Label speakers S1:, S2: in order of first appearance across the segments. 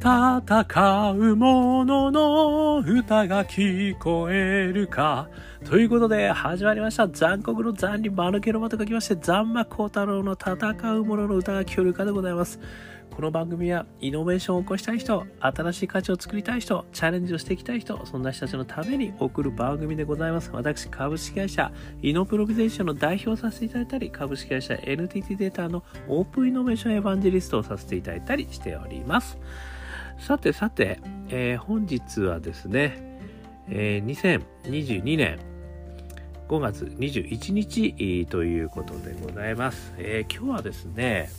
S1: 戦う者の歌が聞こえるか。ということで、始まりました。残酷の残に間抜けの間と書きまして、残魔高太郎の戦う者の歌が聞こえるかでございます。この番組は、イノベーションを起こしたい人、新しい価値を作りたい人、チャレンジをしていきたい人、そんな人たちのために送る番組でございます。私、株式会社、イノプロビゼーションの代表をさせていただいたり、株式会社 NTT データのオープンイノベーションエヴァンジェリストをさせていただいたりしております。さてさて、えー、本日はですね、えー、2022年5月21日ということでございます。えー、今日はですね、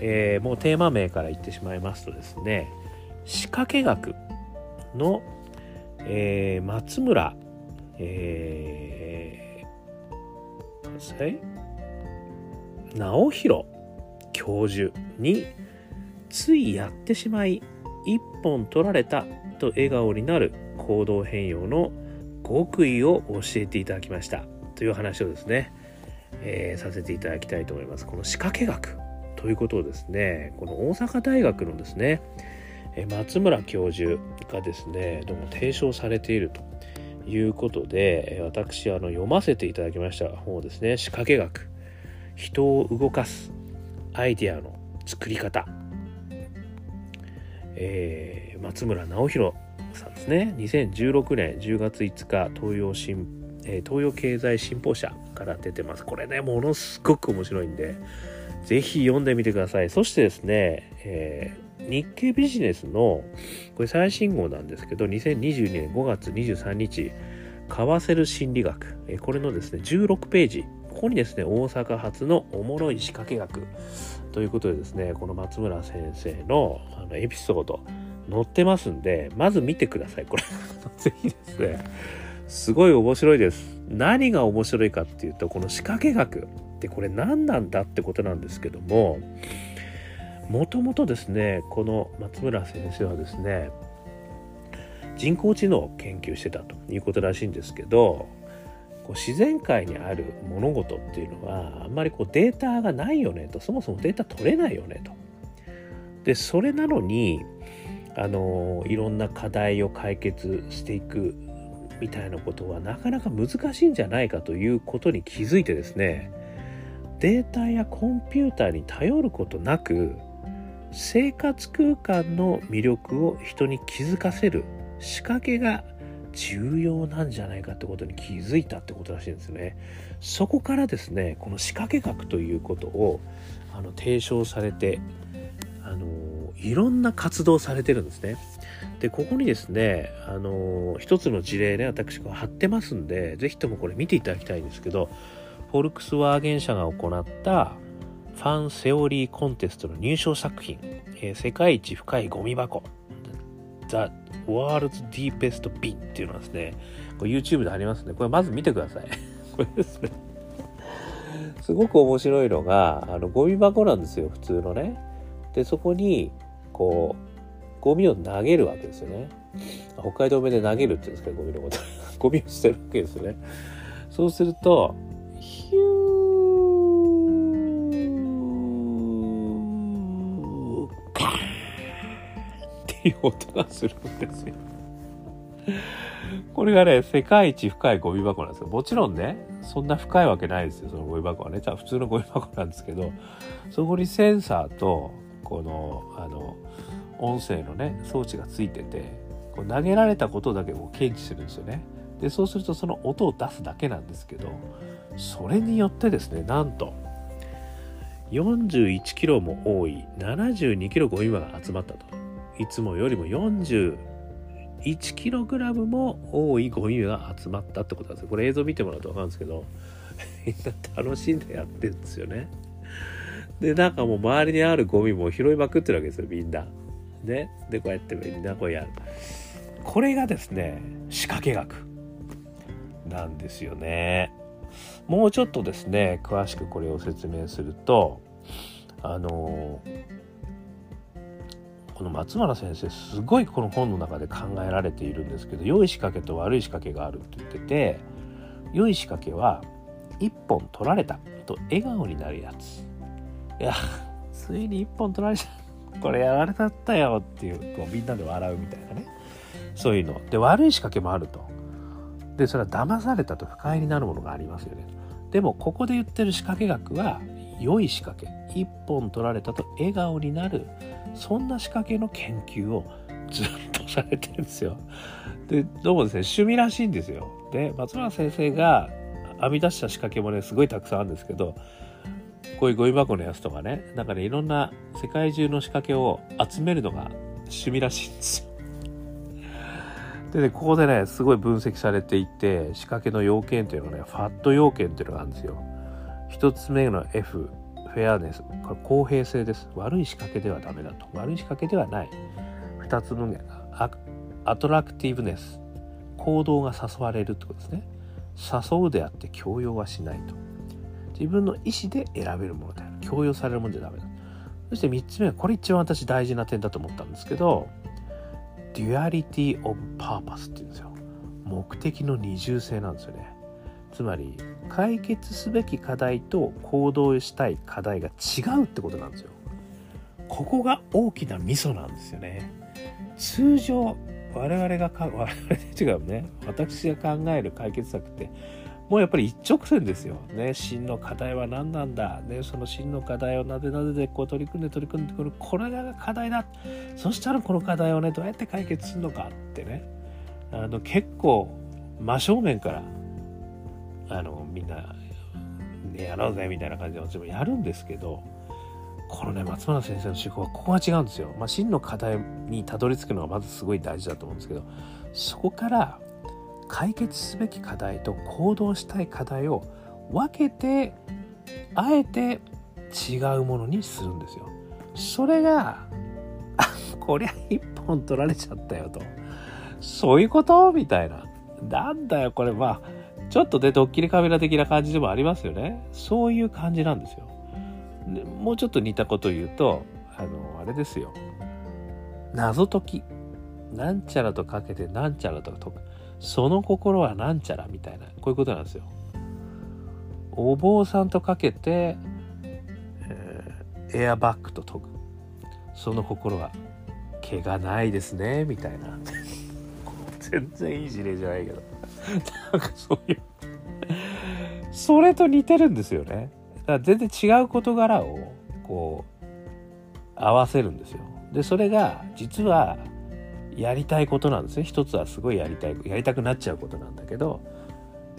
S1: えー、もうテーマ名から言ってしまいますとですね、仕掛け学の、えー、松村、えー、直弘教授についやってしまい一本取られたと笑顔になる行動変容の極意を教えていただきましたという話をですね、えー、させていただきたいと思います。この仕掛け学ということをですね、この大阪大学のですね、松村教授がですね、どうも提唱されているということで、私、あの、読ませていただきました本をですね、仕掛け学、人を動かすアイディアの作り方えー、松村直弘さんですね。2016年10月5日東洋新、えー、東洋経済新報社から出てます。これねものすごく面白いんでぜひ読んでみてください。そしてですね、えー、日経ビジネスのこれ最新号なんですけど2022年5月23日為替る心理学、えこれのですね16ページここにですね大阪発のおもろい仕掛け学ということでですねこの松村先生のあのエピソード載ってますんでまず見てください。これ ぜひですねすごい面白いです。何が面白いかっていうとこの仕掛け学ってこれ何なんだってことなんですけどももともとですねこの松村先生はですね人工知能を研究してたということらしいんですけどこう自然界にある物事っていうのはあんまりこうデータがないよねとそもそもデータ取れないよねと。でそれなのにあのいろんな課題を解決していくみたいなことはなかなか難しいんじゃないかということに気づいてですねデータやコンピューターに頼ることなく生活空間の魅力を人に気づかせる仕掛けが重要なんじゃないかってことに気づいたってことらしいんですね。そこからですねこの仕掛け学ということをあの提唱されてあのいろんな活動されてるんですね。でここにですねあの一つの事例ね私が貼ってますんで是非ともこれ見ていただきたいんですけどフォルクスワーゲン社が行ったファンセオリーコンテストの入賞作品「えー、世界一深いゴミ箱」The World's Deepest Bin っていうのはですね、これ YouTube でありますんで、これまず見てください。これですね。すごく面白いのが、あの、ゴミ箱なんですよ、普通のね。で、そこに、こう、ゴミを投げるわけですよね。北海道弁で投げるって言うんですか、ゴミのこと。ゴミを捨てるわけですよね。そうすると、ヒューい音がするんですよ。これがね、世界一深いゴミ箱なんですよ。もちろんね、そんな深いわけないですよ、そのゴミ箱はね。普通のゴミ箱なんですけど、そこにセンサーと、この、あの、音声のね、装置がついてて、こう投げられたことだけを検知するんですよね。で、そうするとその音を出すだけなんですけど、それによってですね、なんと、41キロも多い72キロゴミ箱が集まったと。いつもよりも 41kg も多いゴミが集まったってことなんですよ。これ映像見てもらうと分かるんですけど、みんな楽しんでやってるんですよね。で、なんかもう周りにあるゴミも拾いまくってるわけですよ、みんな。ね。で、こうやってみんなこうやる。これがですね、仕掛け学なんですよね。もうちょっとですね、詳しくこれを説明すると、あのこの松原先生すごいこの本の中で考えられているんですけど良い仕掛けと悪い仕掛けがあるって言ってて良い仕掛けは一本取られたと笑顔になるやつ。いやついに一本取られちゃうこれやられたったよっていうこうみんなで笑うみたいなね。そういうの。で悪い仕掛けもあると。でそれは騙されたと不快になるものがありますよね。でもここで言ってる仕掛け学は良い仕掛け。一本取られたと笑顔になる。そんな仕掛けの研究をずっとされてるんですよ。でどうもですね趣味らしいんですよ。で松村先生が編み出した仕掛けもねすごいたくさんあるんですけどこういうゴミ箱のやつとかねなんかねいろんな世界中の仕掛けを集めるのが趣味らしいんですよ。でね、ここでね、すごい分析されていて、仕掛けの要件というのがね、ファット要件というのがあるんですよ。一つ目の F、フェアネス。これ公平性です。悪い仕掛けではダメだと。悪い仕掛けではない。二つ目がAttractiveness。行動が誘われるってことですね。誘うであって強要はしないと。自分の意思で選べるものである。強要されるものじゃダメだ。そして三つ目は、これ一番私大事な点だと思ったんですけど、 duality of purpose っていうんですよ目的の二重性なんですよねつまり解決すべき課題と行動したい課題が違うってことなんですよここが大きなミソなんですよね通常我々がか我々 違うね私が考える解決策ってもうやっぱり一直線ですよ。ね、真の課題は何なんだ。ね、その真の課題をなぜなぜでこう取り組んで取り組んでくる。これが課題だ。そしたらこの課題をね、どうやって解決するのかってね。あの、結構真正面から、あの、みんな、ね、やろうぜみたいな感じで私もやるんですけど、このね、松村先生の手法はここが違うんですよ。まあ、真の課題にたどり着くのがまずすごい大事だと思うんですけど、そこから解決すべき課題と行動したい課題を分けてあえて違うものにするんですよ。それがこりゃ一本取られちゃったよと。そういうこと？みたいな。なんだよこれまあちょっとねドッキリカメラ的な感じでもありますよね。そういう感じなんですよ。でもうちょっと似たこと言うとあのあれですよ。謎解き。なんちゃらとかけてなんちゃらとか解く。その心はなんちゃらみたいな、こういうことなんですよ。お坊さんとかけて、えー、エアバッグと研ぐ。その心は毛がないですね、みたいな。全然いい事例じゃないけど。なんかそういう。それと似てるんですよね。だから全然違う事柄を、こう、合わせるんですよ。で、それが、実は、やりたいことなんですね一つはすごいやりたいやりたくなっちゃうことなんだけど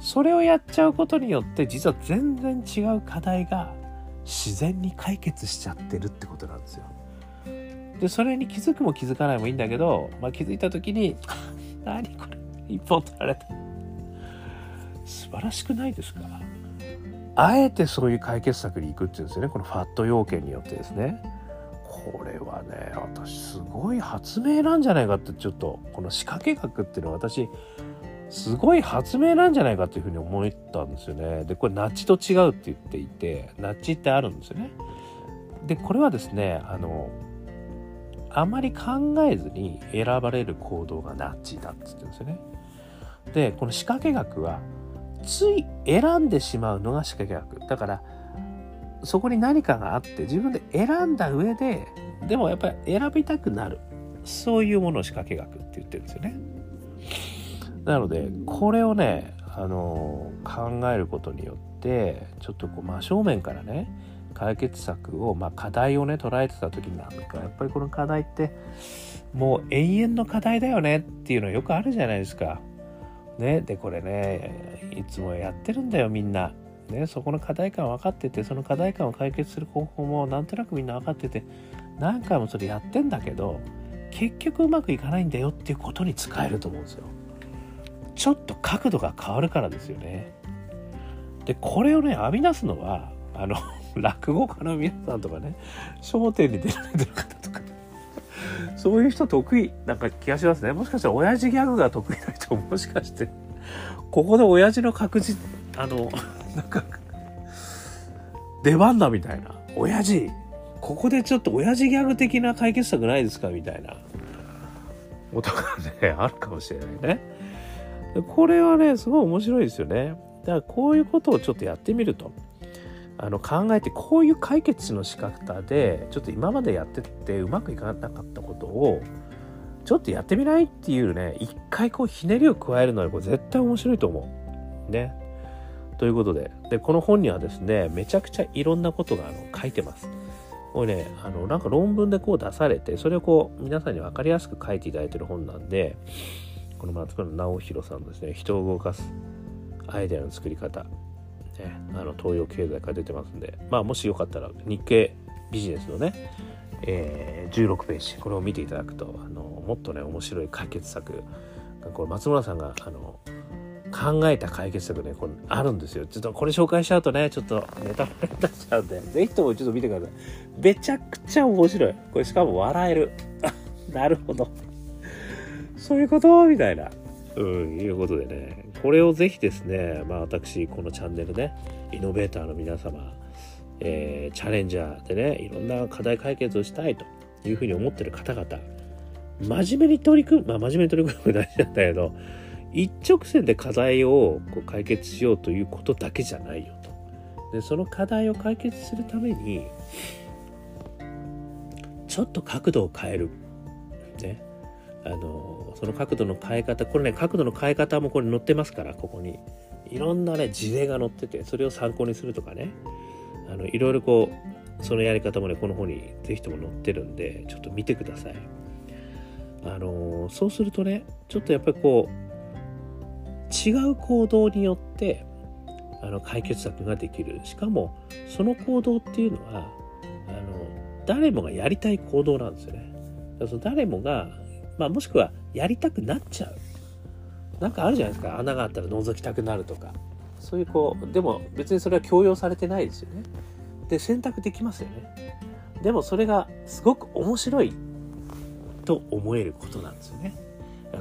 S1: それをやっちゃうことによって実は全然違う課題が自然に解決しちゃってるってことなんですよ。でそれに気づくも気づかないもいいんだけど、まあ、気づいた時に「何これ一本取られた」素晴らしくないですか？あえてそういう解決策に行くっていうんですよねこのファット要件によってですね。これはね私すごい発明なんじゃないかってちょっとこの仕掛け学っていうのは私すごい発明なんじゃないかっていうふうに思ったんですよね。でこれナッチと違うって言っていてナッチってあるんですよね。でこれはですねあのあまり考えずに選ばれる行動がナッチだって言ってるんですよね。でこの仕掛け学はつい選んでしまうのが仕掛け学だからそこに何かがあって自分で選んだ上ででもやっぱり選びたくなるそういうものを仕掛け学って言ってるんですよね。なのでこれをねあの考えることによってちょっとこう真正面からね解決策を、まあ、課題をね捉えてた時になんかやっぱりこの課題ってもう永遠の課題だよねっていうのよくあるじゃないですか。ね、でこれねいつもやってるんだよみんな。ね、そこの課題感分かっててその課題感を解決する方法もなんとなくみんな分かってて何回もそれやってんだけど結局うまくいかないんだよっていうことに使えると思うんですよ。ちょっと角度が変わるからですよね。でこれをね編み出すのはあの 落語家の皆さんとかね『笑点』に出られてる方とかそういう人得意なんか気がしますね。もしかしたら親父ギャグが得意な人もしかしてここで親父の確実あのなんか、出番だみたいな。親父、ここでちょっと親父ギャグ的な解決策ないですかみたいなことがね、あるかもしれないね。これはね、すごい面白いですよね。だからこういうことをちょっとやってみると。あの考えてこういう解決の仕方でちょっと今までやっててうまくいかなかったことをちょっとやってみないっていうね一回こうひねりを加えるのはこれ絶対面白いと思う。ね。ということででこの本にはですねめちゃくちゃいろんなことがあの書いてます。これねあのなんか論文でこう出されてそれをこう皆さんに分かりやすく書いていただいてる本なんでこの松村直弘さんのですね人を動かすアイデアの作り方ね、あの東洋経済から出てますんで、まあ、もしよかったら日経ビジネスのね、えー、16ページこれを見ていただくとあのもっとね面白い解決策これ松村さんがあの考えた解決策ねこれあるんですよ。ちょっとこれ紹介しちゃうとねちょっとネタバレになっちゃうんでぜひともちょっと見てください。めちゃくちゃ面白い。これしかも笑える。なるほど。そういうこと？みたいな。うんいうことでね。これをぜひですね、まあ、私このチャンネルねイノベーターの皆様、えー、チャレンジャーでねいろんな課題解決をしたいというふうに思ってる方々真面目に取り組むまあ真面目に取り組むの大事なんだけど一直線で課題をこう解決しようということだけじゃないよと。でその課題を解決するためにちょっと角度を変える。あのその角度の変え方これね角度の変え方もこれ載ってますからここに。いろんなね事例が載っててそれを参考にするとかね。あのいろいろこうそのやり方もねこの本に是非とも載ってるんでちょっと見てください。あのそうするとねちょっとやっぱりこう違う行動によってあの解決策ができる。しかもその行動っていうのはあの誰もがやりたい行動なんですよね。その誰もがまあ、もしくはやりたくなっちゃう。なんかあるじゃないですか。穴があったら覗きたくなるとか。そういうこうでも別にそれは強要されてないですよね。で選択できますよね。でもそれがすごく面白いと思えることなんですよね。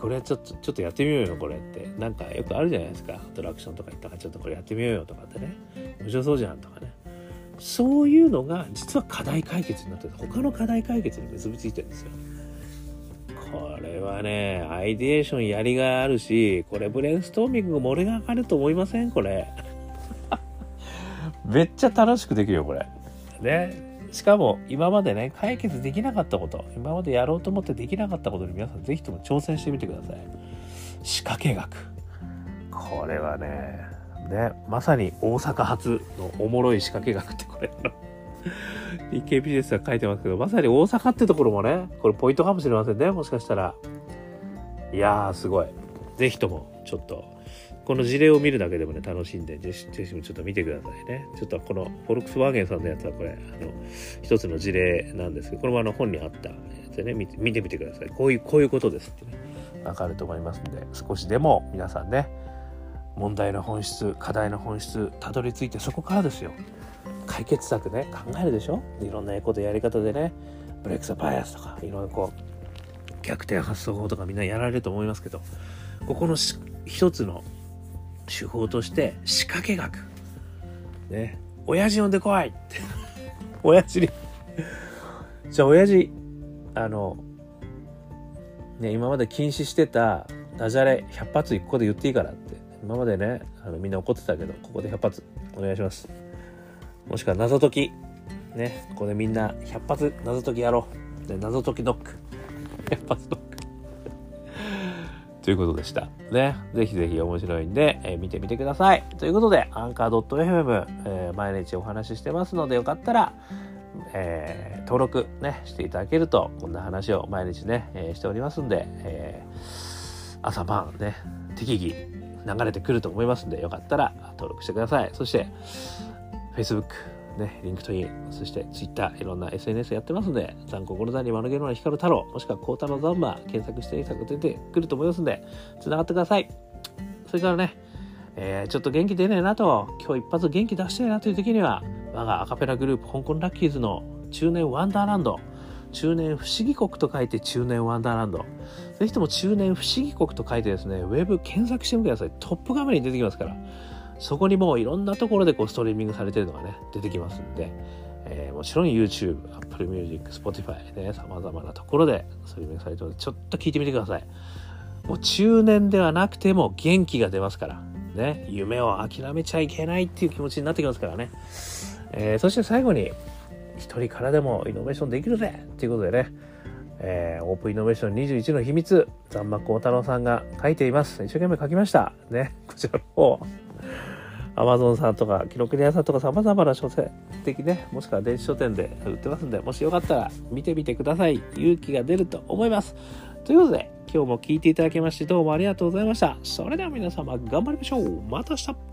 S1: これはちょっとちょっとやってみようよこれって。なんかよくあるじゃないですか。アトラクションとか行ったらちょっとこれやってみようよとかってね。面白そうじゃんとかね。そういうのが実は課題解決になってて他の課題解決に結びついてるんですよ。はね、アイデエーションやりがあるし、これブレインストーミング漏れが上がると思いません？これ。めっちゃ楽しくできるよ、これ。ね。しかも、今までね、解決できなかったこと、今までやろうと思ってできなかったことに皆さんぜひとも挑戦してみてください。仕掛け学。これはね、ね、まさに大阪発のおもろい仕掛け学ってこれ。日経ビジネスは書いてますけど、まさに大阪ってところもね、これポイントかもしれませんね、もしかしたら。いやー、すごい。ぜひとも、ちょっと、この事例を見るだけでもね、楽しんで、ぜひぜひちょっと見てくださいね。ちょっとこの、フォルクスワーゲンさんのやつはこれ、あの、一つの事例なんですけど、これもあの本にあったやつでね、見て見てみてください。こういう、こういうことですってね、わかると思いますんで、少しでも皆さんね、問題の本質、課題の本質、たどり着いてそこからですよ。解決策ね考えるでしょ？いろんなことやり方でねブレックスバイアスとかいろんなこう逆転発想法とかみんなやられると思いますけどここの一つの手法として仕掛け学。ね。親父呼んでこいって。親父に。じゃあ親父あのね今まで禁止してたダジャレ100発1個で言っていいからって。今までねあのみんな怒ってたけどここで100発お願いします。もしくは謎解き。ね、ここでみんな100発謎解きやろう。で謎解きドック。100発ドック。ということでした。ね。ぜひぜひ面白いんで、えー、見てみてください。ということで、アンカー .fm、えー、毎日お話ししてますので、よかったら、えー、登録ね、していただけると、こんな話を毎日ね、えー、しておりますんで、えー、朝晩ね、適宜流れてくると思いますんで、よかったら登録してください。そして、Facebook、ね、 LinkedIn、そして Twitter、いろんな SNS やってますので、残酷の残に丸毛の光太郎、もしくは光太郎残間検索していただくと出てくると思いますので、繋がってください。それからね、えー、ちょっと元気出ねえなと、今日一発元気出したいなという時には、我がアカペラグループ、香港ラッキーズの中年ワンダーランド、中年不思議国と書いて中年ワンダーランド。ぜひとも中年不思議国と書いてですね、ウェブ検索してみてください。トップ画面に出てきますから。そこにもういろんなところでこうストリーミングされてるのがね、出てきますんで、えー、もちろん YouTube、Apple Music、Spotify ね、様々なところでストリーミングされてるので、ちょっと聞いてみてください。もう中年ではなくても元気が出ますから、ね、夢を諦めちゃいけないっていう気持ちになってきますからね。えー、そして最後に一人からでもイノベーションできるぜということでね、えー、オープンイノベーション21の秘密残馬幸太郎さんが書いています一生懸命書きましたねこちらの方アマゾンさんとか記録屋さんとか様々な書籍ねもしくは電子書店で売ってますんでもしよかったら見てみてください。勇気が出ると思います。ということで今日も聴いていただきましてどうもありがとうございました。それでは皆様頑張りましょう。また明日。